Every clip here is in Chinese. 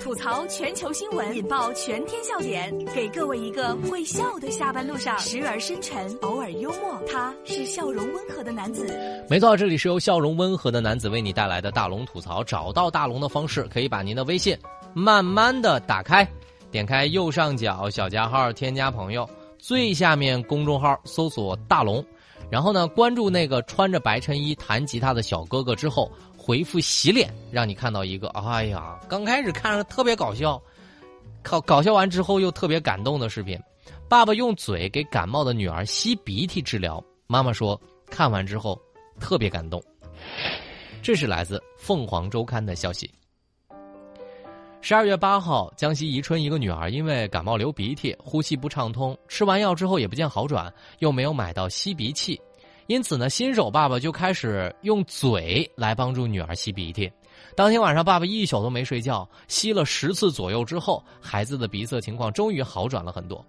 吐槽全球新闻，引爆全天笑点，给各位一个会笑的下班路上，时而深沉，偶尔幽默。他是笑容温和的男子。没错，这里是由笑容温和的男子为你带来的大龙吐槽。找到大龙的方式，可以把您的微信慢慢的打开，点开右上角小加号，添加朋友，最下面公众号搜索大龙，然后呢，关注那个穿着白衬衣弹吉他的小哥哥之后。回复洗脸，让你看到一个，哎呀，刚开始看着特别搞笑，搞搞笑完之后又特别感动的视频。爸爸用嘴给感冒的女儿吸鼻涕治疗，妈妈说看完之后特别感动。这是来自凤凰周刊的消息。十二月八号，江西宜春一个女儿因为感冒流鼻涕，呼吸不畅通，吃完药之后也不见好转，又没有买到吸鼻器。因此呢，新手爸爸就开始用嘴来帮助女儿吸鼻涕。当天晚上，爸爸一宿都没睡觉，吸了十次左右之后，孩子的鼻塞情况终于好转了很多。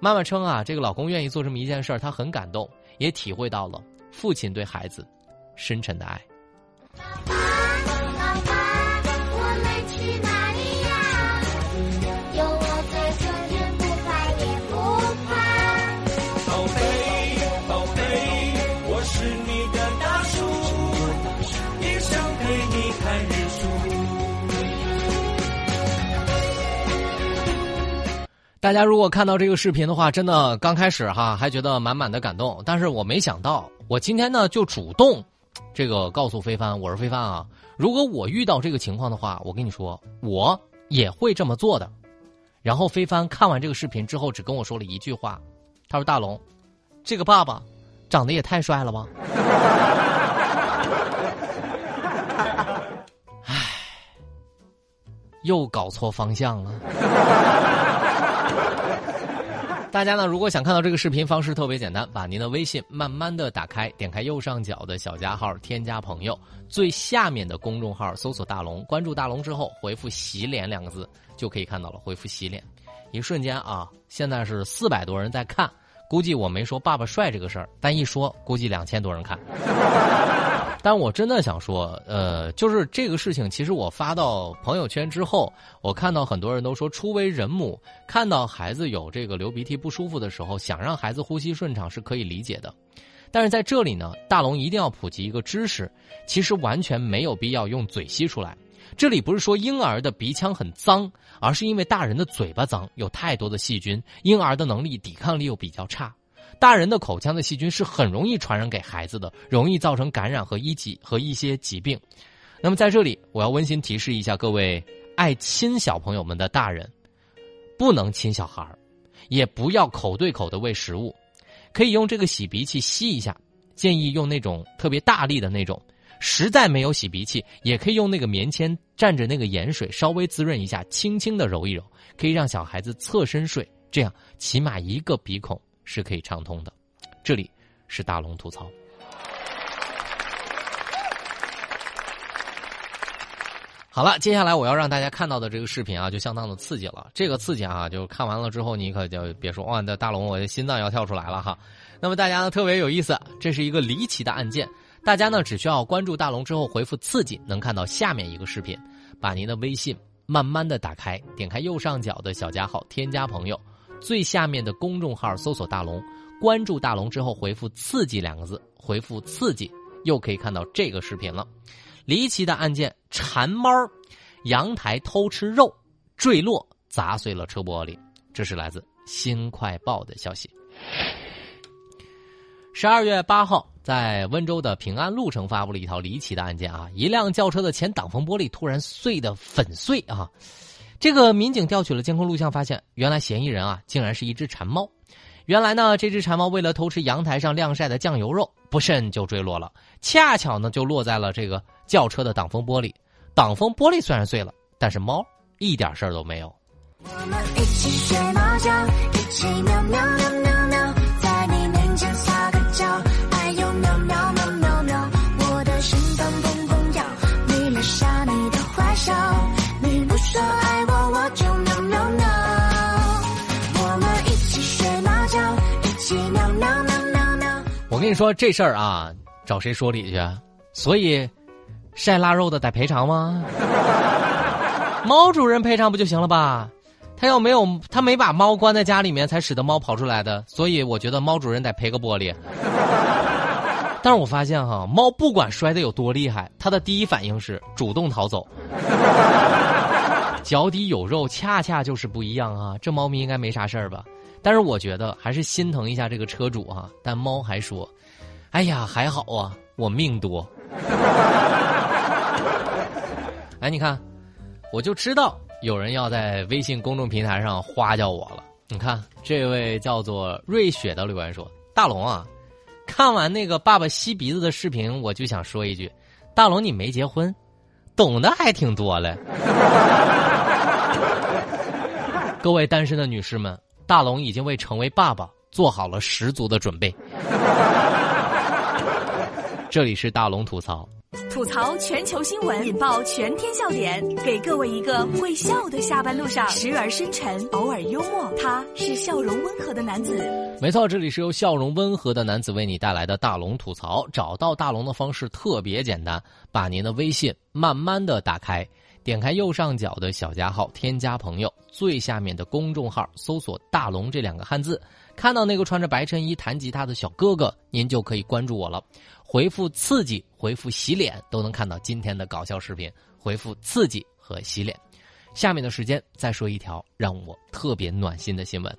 妈妈称啊，这个老公愿意做这么一件事儿，她很感动，也体会到了父亲对孩子深沉的爱。大家如果看到这个视频的话，真的刚开始哈还觉得满满的感动，但是我没想到，我今天呢就主动，这个告诉飞帆，我是飞帆啊，如果我遇到这个情况的话，我跟你说，我也会这么做的。然后飞帆看完这个视频之后，只跟我说了一句话，他说：“大龙，这个爸爸长得也太帅了吧。”唉，又搞错方向了。大家呢，如果想看到这个视频，方式特别简单，把您的微信慢慢的打开，点开右上角的小加号，添加朋友，最下面的公众号搜索大龙，关注大龙之后，回复洗脸两个字就可以看到了。回复洗脸，一瞬间啊，现在是四百多人在看，估计我没说爸爸帅这个事儿，但一说，估计两千多人看。但我真的想说，呃，就是这个事情，其实我发到朋友圈之后，我看到很多人都说，初为人母，看到孩子有这个流鼻涕不舒服的时候，想让孩子呼吸顺畅是可以理解的。但是在这里呢，大龙一定要普及一个知识，其实完全没有必要用嘴吸出来。这里不是说婴儿的鼻腔很脏，而是因为大人的嘴巴脏，有太多的细菌，婴儿的能力抵抗力又比较差。大人的口腔的细菌是很容易传染给孩子的，容易造成感染和一疾和一些疾病。那么在这里，我要温馨提示一下各位爱亲小朋友们的大人，不能亲小孩也不要口对口的喂食物，可以用这个洗鼻器吸一下，建议用那种特别大力的那种。实在没有洗鼻器，也可以用那个棉签蘸着那个盐水稍微滋润一下，轻轻的揉一揉，可以让小孩子侧身睡，这样起码一个鼻孔。是可以畅通的，这里是大龙吐槽。好了，接下来我要让大家看到的这个视频啊，就相当的刺激了。这个刺激啊，就看完了之后，你可就别说哇，那大龙我的心脏要跳出来了哈。那么大家呢特别有意思，这是一个离奇的案件。大家呢只需要关注大龙之后回复“刺激”，能看到下面一个视频。把您的微信慢慢的打开，点开右上角的小加号，添加朋友。最下面的公众号搜索大龙，关注大龙之后回复“刺激”两个字，回复“刺激”又可以看到这个视频了。离奇的案件：馋猫阳台偷吃肉，坠落砸碎了车玻璃。这是来自《新快报》的消息。十二月八号，在温州的平安路城发布了一条离奇的案件啊！一辆轿车的前挡风玻璃突然碎得粉碎啊！这个民警调取了监控录像，发现原来嫌疑人啊，竟然是一只馋猫。原来呢，这只馋猫为了偷吃阳台上晾晒的酱油肉，不慎就坠落了，恰巧呢就落在了这个轿车的挡风玻璃。挡风玻璃虽然碎了，但是猫一点事儿都没有。我们一起学猫叫，一起喵喵喵喵跟你说这事儿啊，找谁说理去？所以晒腊肉的得赔偿吗？猫主人赔偿不就行了吧？他要没有他没把猫关在家里面，才使得猫跑出来的。所以我觉得猫主人得赔个玻璃。但是我发现哈，猫不管摔得有多厉害，它的第一反应是主动逃走。脚底有肉，恰恰就是不一样啊！这猫咪应该没啥事儿吧？但是我觉得还是心疼一下这个车主哈。但猫还说：“哎呀，还好啊，我命多。”哎，你看，我就知道有人要在微信公众平台上花叫我了。你看，这位叫做瑞雪的留言说：“大龙啊，看完那个爸爸吸鼻子的视频，我就想说一句，大龙你没结婚，懂得还挺多嘞。”各位单身的女士们，大龙已经为成为爸爸做好了十足的准备。这里是大龙吐槽，吐槽全球新闻，引爆全天笑点，给各位一个会笑的下班路上，时而深沉，偶尔幽默。他是笑容温和的男子。没错，这里是由笑容温和的男子为你带来的大龙吐槽。找到大龙的方式特别简单，把您的微信慢慢的打开。点开右上角的小加号，添加朋友，最下面的公众号搜索“大龙”这两个汉字，看到那个穿着白衬衣弹吉他的小哥哥，您就可以关注我了。回复“刺激”，回复“洗脸”，都能看到今天的搞笑视频。回复“刺激”和“洗脸”。下面的时间再说一条让我特别暖心的新闻：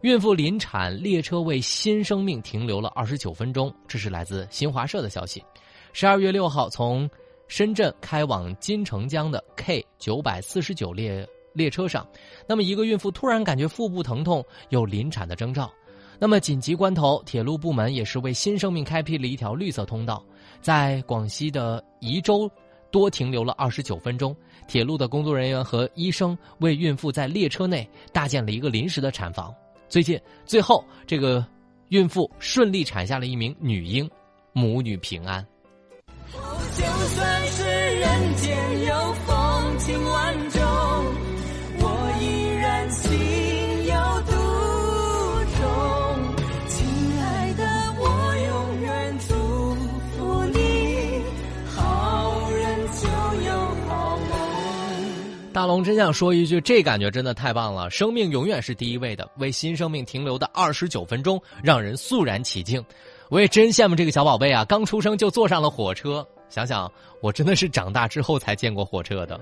孕妇临产，列车为新生命停留了二十九分钟。这是来自新华社的消息。十二月六号从。深圳开往金城江的 K 九百四十九列列车上，那么一个孕妇突然感觉腹部疼痛，有临产的征兆。那么紧急关头，铁路部门也是为新生命开辟了一条绿色通道，在广西的宜州多停留了二十九分钟。铁路的工作人员和医生为孕妇在列车内搭建了一个临时的产房。最近，最后这个孕妇顺利产下了一名女婴，母女平安。就算是大龙真想说一句，这感觉真的太棒了！生命永远是第一位的，为新生命停留的二十九分钟，让人肃然起敬。我也真羡慕这个小宝贝啊，刚出生就坐上了火车。想想，我真的是长大之后才见过火车的。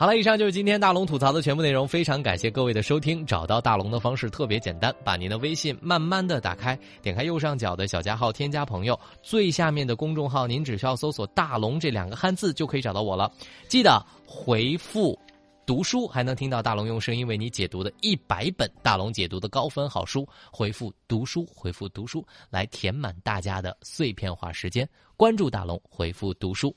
好了，以上就是今天大龙吐槽的全部内容。非常感谢各位的收听。找到大龙的方式特别简单，把您的微信慢慢的打开，点开右上角的小加号，添加朋友，最下面的公众号，您只需要搜索“大龙”这两个汉字就可以找到我了。记得回复。读书还能听到大龙用声音为你解读的一百本大龙解读的高分好书，回复读书，回复读书来填满大家的碎片化时间。关注大龙，回复读书。